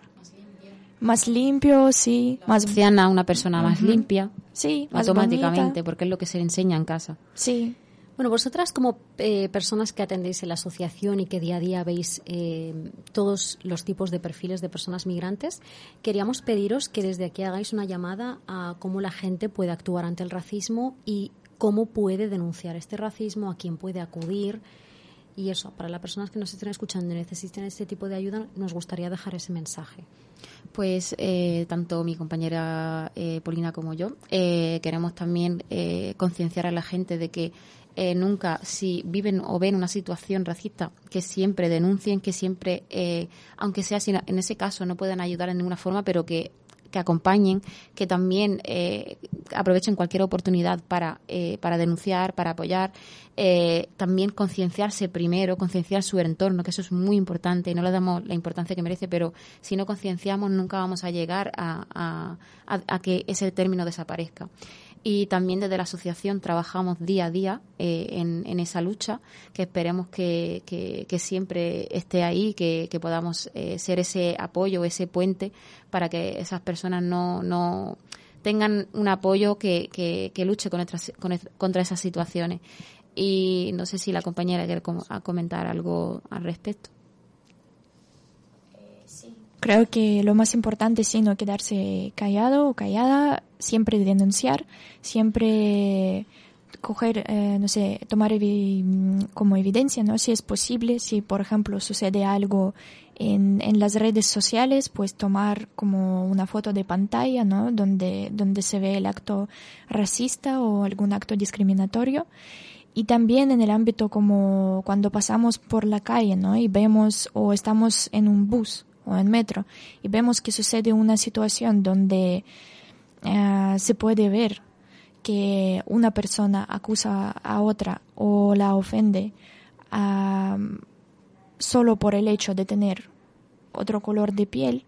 más limpio, sí, más Sean a una persona más limpia. Sí, más automáticamente, bonita. porque es lo que se le enseña en casa. Sí. Bueno, vosotras como eh, personas que atendéis en la asociación y que día a día veis eh, todos los tipos de perfiles de personas migrantes, queríamos pediros que desde aquí hagáis una llamada a cómo la gente puede actuar ante el racismo y cómo puede denunciar este racismo, a quién puede acudir. Y eso, para las personas que nos estén escuchando y necesiten este tipo de ayuda, nos gustaría dejar ese mensaje. Pues eh, tanto mi compañera eh, Polina como yo eh, queremos también eh, concienciar a la gente de que eh, nunca, si viven o ven una situación racista, que siempre denuncien, que siempre, eh, aunque sea si en ese caso no puedan ayudar en ninguna forma, pero que que acompañen, que también eh, aprovechen cualquier oportunidad para, eh, para denunciar, para apoyar, eh, también concienciarse primero, concienciar su entorno, que eso es muy importante y no le damos la importancia que merece, pero si no concienciamos nunca vamos a llegar a, a- que ese término desaparezca. Y también desde la asociación trabajamos día a día eh, en, esa lucha, que esperemos que, que- siempre esté ahí, que, que podamos eh, ser ese apoyo, ese puente para que esas personas no, no tengan un apoyo que, que, luche con contra esas situaciones. Y no sé si la compañera quiere com- comentar algo al respecto. Creo que lo más importante es sí, no quedarse callado o callada, siempre denunciar, siempre coger, eh, no sé, tomar mm, como evidencia, ¿no? Si es posible, si por ejemplo sucede algo en, en las redes sociales, pues tomar como una foto de pantalla, ¿no? Donde, donde se ve el acto racista o algún acto discriminatorio. Y también en el ámbito como cuando pasamos por la calle, ¿no? Y vemos o estamos en un bus o en metro y vemos que sucede una situación donde eh, se puede ver que una persona acusa a otra o la ofende ah, solo por el hecho de tener otro color de piel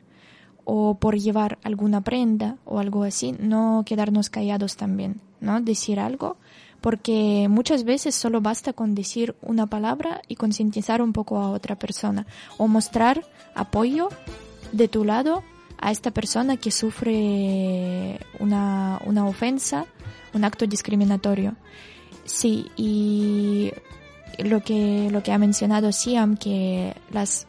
o por llevar alguna prenda o algo así, no quedarnos callados también, ¿no? Decir algo, porque muchas veces solo basta con decir una palabra y concientizar un poco a otra persona o mostrar apoyo de tu lado a esta persona que sufre una, una ofensa, un acto discriminatorio. Sí, y lo que, lo que ha mencionado Siam, que las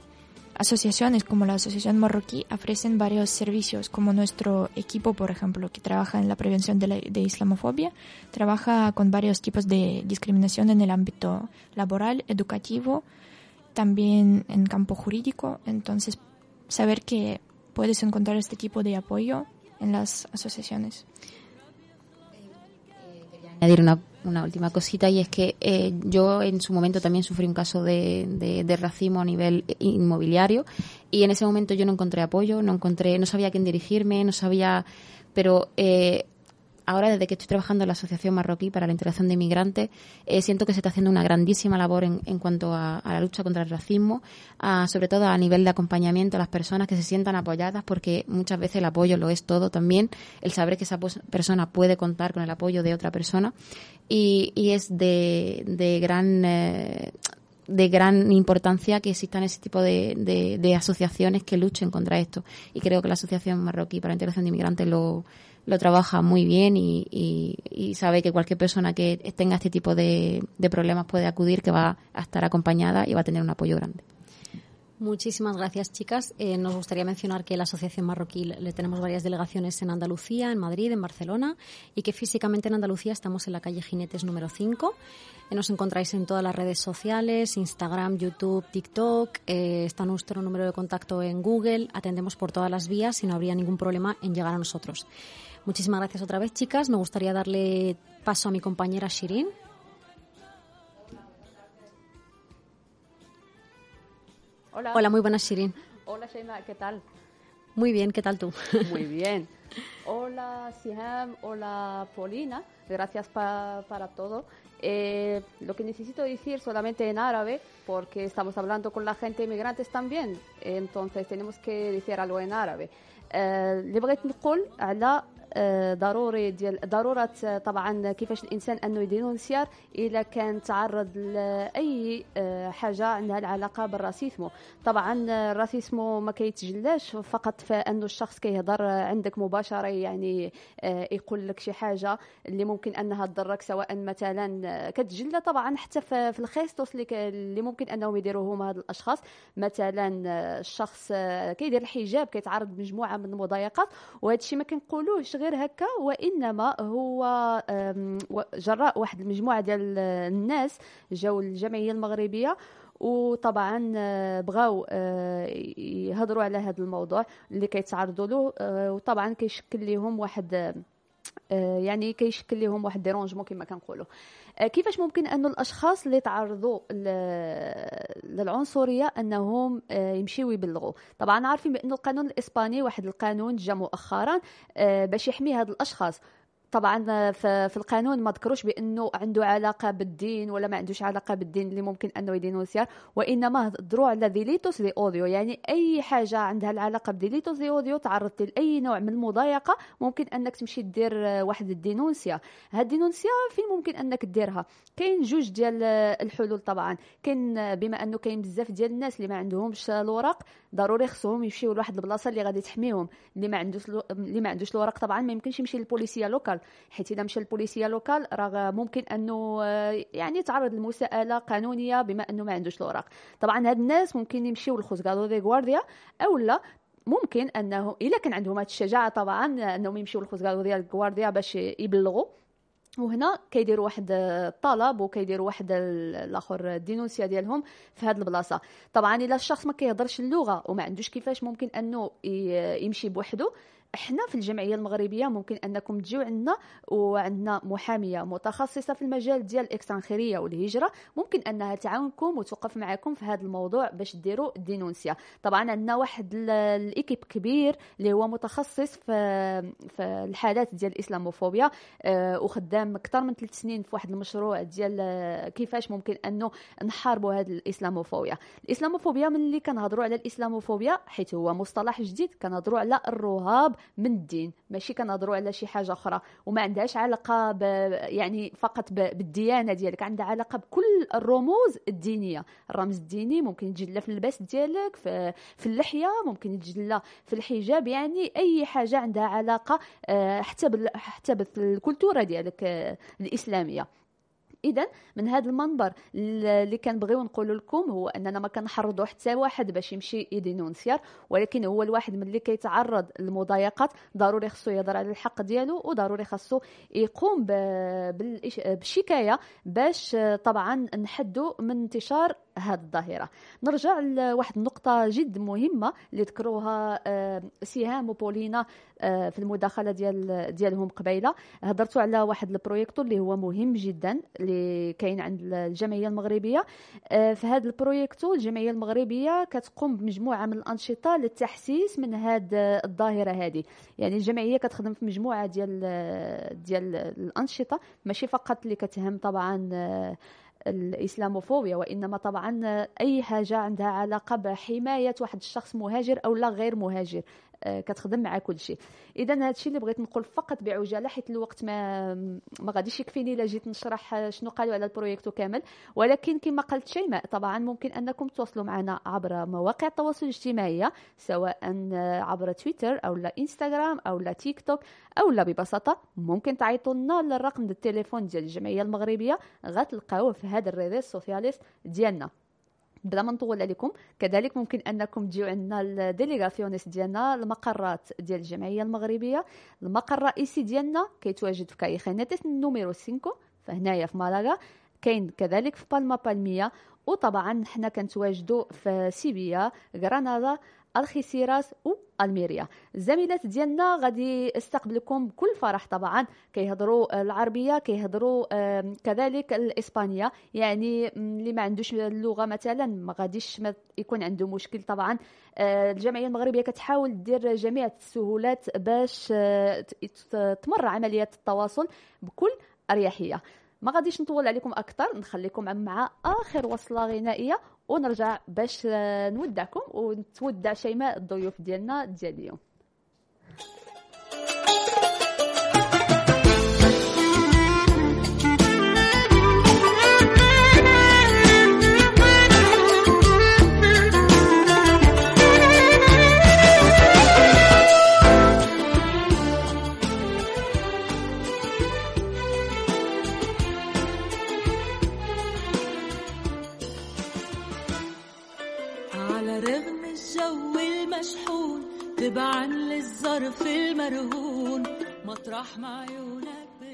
asociaciones como la Asociación Marroquí ofrecen varios servicios, como nuestro equipo, por ejemplo, que trabaja en la prevención de, la, de islamofobia, trabaja con varios tipos de discriminación en el ámbito laboral, educativo, también en campo jurídico. Entonces, saber que puedes encontrar este tipo de apoyo en las asociaciones. añadir una, una última cosita y es que eh, yo en su momento también sufrí un caso de, de, de racismo a nivel inmobiliario y en ese momento yo no encontré apoyo, no encontré, no sabía a quién dirigirme, no sabía, pero eh, ahora desde que estoy trabajando en la Asociación Marroquí para la Integración de Inmigrantes, eh, siento que se está haciendo una grandísima labor en, en cuanto a, la lucha contra el racismo, sobre todo a nivel de acompañamiento a las personas que se sientan apoyadas, porque muchas veces el apoyo lo es todo también, el saber que esa persona puede contar con el apoyo de otra persona y, y es de. Eh, gran importancia que existan ese tipo de, de, de, asociaciones que luchen contra esto. Y creo que la Asociación Marroquí para la Integración de Inmigrantes lo, lo trabaja muy bien y, sabe que cualquier persona que tenga este tipo de, de, problemas puede acudir, que va a estar acompañada y va a tener un apoyo grande. Muchísimas gracias, chicas. Eh, nos gustaría mencionar que la Asociación Marroquí le tenemos varias delegaciones en Andalucía, en Madrid, en Barcelona y que físicamente en Andalucía estamos en la calle Jinetes número 5. Eh, nos encontráis en todas las redes sociales, Instagram, YouTube, TikTok. Eh, está nuestro número de contacto en Google. Atendemos por todas las vías y no habría ningún problema en llegar a nosotros. Muchísimas gracias otra vez, chicas. Me gustaría darle paso a mi compañera Shirin. Hola. Hola, muy buenas, Shirin. Hola, Sheima, ¿qué tal? Muy bien, ¿qué tal tú? Muy bien. Hola, Siham, hola, Polina. Gracias pa, para todo. Eh, lo que necesito decir solamente en árabe, porque estamos hablando con la gente inmigrantes también, entonces tenemos que decir algo en árabe. Eh, آه، ضروري ديال ضرورة آه، طبعا كيفاش الإنسان أنه يدينونسيار اذا كان تعرض لأي آه، حاجة عندها العلاقة بالراسيسمو. طبعا الراسيسمو ما كيتجلاش فقط في أنه الشخص كيهضر عندك مباشرة يعني يقول لك شي حاجة اللي ممكن أنها تضرك سواء مثلا كتجلى طبعا حتى في الخيستوس اللي ممكن أنهم يديروه هما هاد الأشخاص. مثلا الشخص كيدير الحجاب كيتعرض لمجموعه من المضايقات وهذا الشيء ما كنقولوش غير هكا وإنما هو جراء واحد المجموعة ديال الناس جاوا الجمعيه المغربية وطبعا آه، بغاو آه، يهضروا على هذا الموضوع اللي كيتعرضوا له آه، وطبعا كيشكل لهم واحد يعني كيشكل لهم واحد ديرونجمون كما كنقولوا. كيفاش ممكن أن الأشخاص اللي تعرضوا للعنصرية أنهم آه، يمشيو يبلغوا؟ طبعا عارفين بأن القانون الإسباني واحد القانون جا مؤخرا آه، باش يحمي هاد الأشخاص. طبعا في القانون ما ذكروش بأنه عنده علاقة بالدين ولا ما عندوش علاقة بالدين اللي ممكن أنه يدينونسيار وإنما هضروا على ديليتوس دي أوديو يعني أي حاجة عندها العلاقة بديليتوس دي أوديو تعرضت لأي نوع من المضايقة ممكن أنك تمشي دير واحد الدينونسيا هاد الدينونسيا فين ممكن أنك ديرها كاين جوج ديال الحلول طبعا. كاين بما أنه كاين بزاف ديال الناس اللي ما عندهمش الوراق ضروري خصهم يمشيو لواحد البلاصة اللي غادي تحميهم. اللي ما عندوش اللي ما عندوش الوراق طبعا ما يمكنش يمشي للبوليسية لوكال. حيت إذا مشى للبوليسيه لوكال راه ممكن أنه آه، يعني يتعرض لمساءلة قانونية بما أنه ما عندوش الوراق طبعا هاد الناس ممكن يمشيو للخوزغادو دي غوارديا أو لا ممكن أنه إلا كان عندهم هاد الشجاعة طبعا أنهم يمشيو للخوزغادو ديال الغوارديا باش يبلغوا. وهنا كيديروا واحد الطلب وكيديروا واحد ال- الآخر الدينونسيا ديالهم في هذه البلاصة. طبعا إلا الشخص ما كيهضرش اللغة وما عندوش كيفاش ممكن أنه يمشي بوحده إحنا في الجمعية المغربية ممكن أنكم تجيو عندنا وعندنا محامية متخصصة في المجال ديال الاكستranخيريه والهجرة. ممكن أنها تعاونكم وتوقف معكم في هذا الموضوع باش ديروا الدينونسيا طبعا عندنا واحد ال- الإيكيب كبير اللي هو متخصص في في الحالات ديال الإسلاموفوبيا آه، وخدام أكثر من ثلاث سنين في واحد المشروع ديال آه، كيفاش ممكن أنه نحاربوا هذه الإسلاموفوبيا. الإسلاموفوبيا ملي كنهضروا على الإسلاموفوبيا حيت هو مصطلح جديد كنهضروا على الرهاب من الدين ماشي كنهضروا على شي حاجة أخرى وما عندهاش علاقة ب يعني فقط بالديانة ديالك عندها علاقة بكل الرموز الدينية. الرمز الديني ممكن يتجلى في اللباس ديالك في, في اللحية ممكن يتجلى في الحجاب يعني أي حاجة عندها علاقة آه، حتى حتى بالكولتورة ديالك آه، الإسلامية. اذا من هذا المنبر اللي كنبغيو نقول لكم هو أننا ما كنحرضوا حتى واحد باش يمشي يدينونسيار ولكن هو الواحد ملي كيتعرض للمضايقات ضروري خصو يهضر على الحق ديالو وضروري خصو يقوم بالشكاية باش طبعا نحدوا من انتشار هذه الظاهرة. نرجع لواحد النقطة جد مهمة اللي ذكروها آه، سهام وبولينا آه، في المداخلة ديال ديالهم قبيلة. هضرتوا على واحد البرويكتو اللي هو مهم جدا اللي كاين عند الجمعية المغربية. آه، في هذا البرويكتو الجمعية المغربية كتقوم بمجموعة من الأنشطة للتحسيس من هذه الظاهرة هذه يعني الجمعية كتخدم في مجموعة ديال ديال الأنشطة ماشي فقط اللي كتهم طبعا الإسلاموفوبيا وإنما طبعا أي حاجة عندها علاقة بحماية واحد الشخص مهاجر أو لا غير مهاجر. كتخدم مع كل شيء. إذا هذا الشيء اللي بغيت نقول فقط بعجالة حيت الوقت ما ما غاديش يكفيني إلا جيت نشرح آه، شنو قالوا على البرويكتو كامل. ولكن كما قالت شيماء طبعا ممكن أنكم تواصلوا معنا عبر مواقع التواصل الاجتماعي سواء آه، عبر تويتر أو لا إنستغرام أو لا تيك توك أو لا ببساطة ممكن تعيطوا لنا للرقم ديال التليفون ديال الجمعية المغربية. غتلقاوه في هذا الريدي السوسياليست ديالنا. بلا ما نطول عليكم كذلك ممكن أنكم تجيو عندنا الديليغاسيونيس ديالنا المقرات ديال الجمعية المغربية المقر الرئيسي ديالنا كيتواجد في كاي خيناتيس نوميرو 5 فهنايا في مالاغا. كاين كذلك في بالما بالمية وطبعا حنا كنتواجدوا في سيبيا غرناطه الخيسيراس والميريا. الزميلات ديالنا غادي يستقبلكم بكل فرح طبعا. كيهضروا العربية كيهضروا كذلك الإسبانية. يعني اللي ما عندوش اللغة مثلا ما غاديش يكون عنده مشكل طبعا. آه، الجمعية المغربية كتحاول دير جميع السهولات باش آه، تمر عمليات التواصل بكل أريحية. ما غاديش نطول عليكم أكثر نخليكم مع آخر وصلة غنائية ونرجع باش نودعكم ونتودع شيماء الضيوف ديالنا ديال اليوم.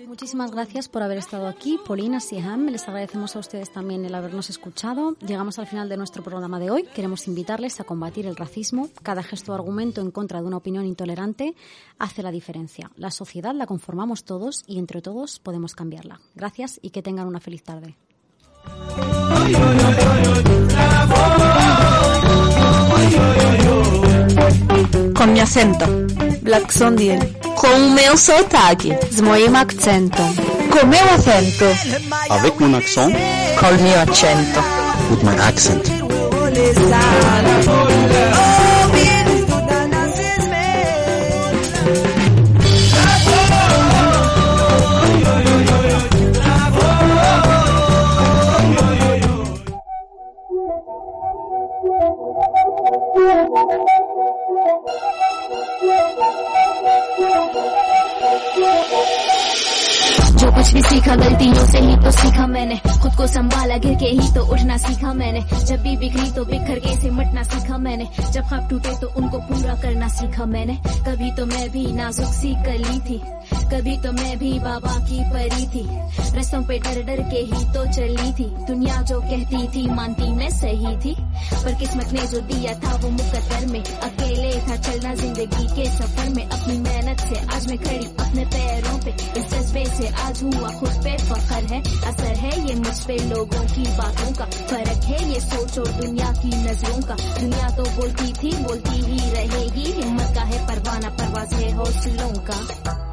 Muchísimas gracias por haber estado aquí, Polina Siham. Les agradecemos a ustedes también el habernos escuchado. Llegamos al final de nuestro programa de hoy. Queremos invitarles a combatir el racismo. Cada gesto o argumento en contra de una opinión intolerante hace la diferencia. La sociedad la conformamos todos y entre todos podemos cambiarla. Gracias y que tengan una feliz tarde. Con mi acento. Black Sondiel. Com o meu sotaque. Z moim akcentem. Com meu acento. Avec mon accent. Col mio accento. With my accent. कुछ भी सीखा, गलतियों से ही तो सीखा मैंने। खुद को संभाला, गिर के ही तो उठना सीखा मैंने। जब भी बिखरी तो बिखर के सिमटना सीखा मैंने। जब ख्वाब टूटे तो उनको पूरा करना सीखा मैंने। कभी तो मैं भी नाजुक सी कर ली थी। कभी तो मैं भी बाबा की परी थी। रस्तों पे डर डर के ही तो चली थी। दुनिया जो कहती थी, मानती मैं सही थी। पर किस्मत ने जो दिया था वो मुकद्दर में। अकेले था चलना ज़िंदगी के सफ़र में। अपनी मेहनत से आज मैं खड़ी अपने पैरों पे। इस जज्बे से आज हुआ खुद पे फखर है। असर है ये मुझ पे लोगों की बातों का। फ़र्क है ये सोच और दुनिया की नज़रों का। दुनिया तो बोलती थी, बोलती ही रहेगी। हिम्मत का है परवाना परवाज है हौसलों का।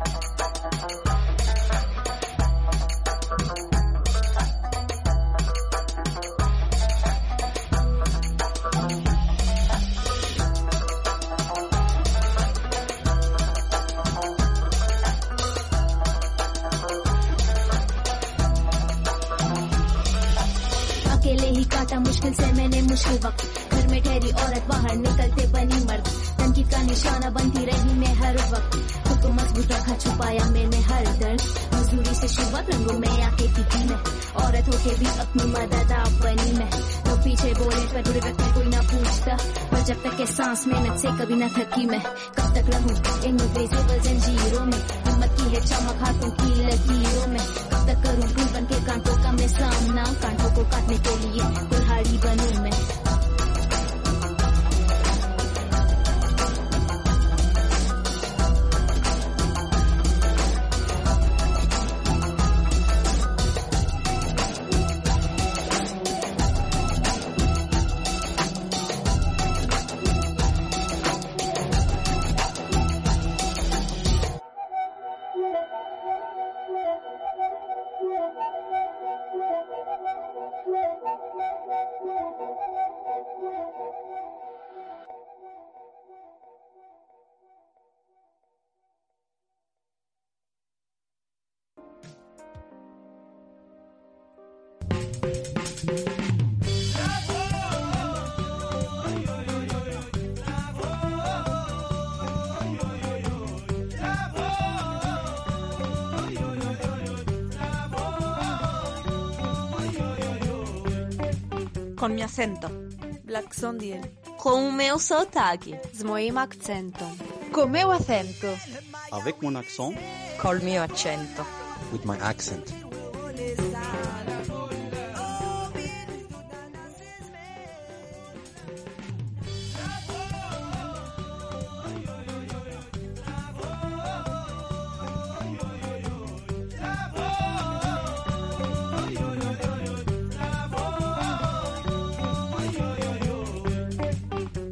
मुश्किल से मैंने मुश्किल वक्त, घर में ठहरी औरत बाहर निकलते बनी मर्द। तनकीद का निशाना बनती रही मैं हर वक्त। खुद को मज़बूत रखा, छुपाया मैंने हर दर्द। मजदूरी से शुरुआत रंगों में आके टिकी मैं। औरत होके भी अपनी मदद आप बनी मैं। तो पीछे बोले पर बुरे वक्त में कोई ना पूछता। पर जब तक के सांस मेहनत से कभी ना थकी मैं। कब तक रहूँ इन इनविजिबल जंजीरों में? हिम्मत की है चमक हाथों की लकीरों में। कब तक करूँ फूल बन के कांटों का मैं सामना? कांटों को काटने के लिए कुल्हाड़ी बनूं मैं। Con mi acento. Black Sondiel. Com o meu sotaque. Z moim akcentem. Com meu acento. Avec mon accent. Col mio accento. With my accent.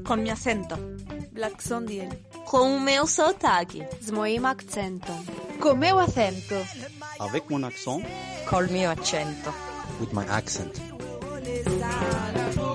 Con mi acento. Black Sondiel. Com o meu sotaque. Z moim akcentem. Com meu acento. Avec mon accent. Col mio accento. With my accent. Con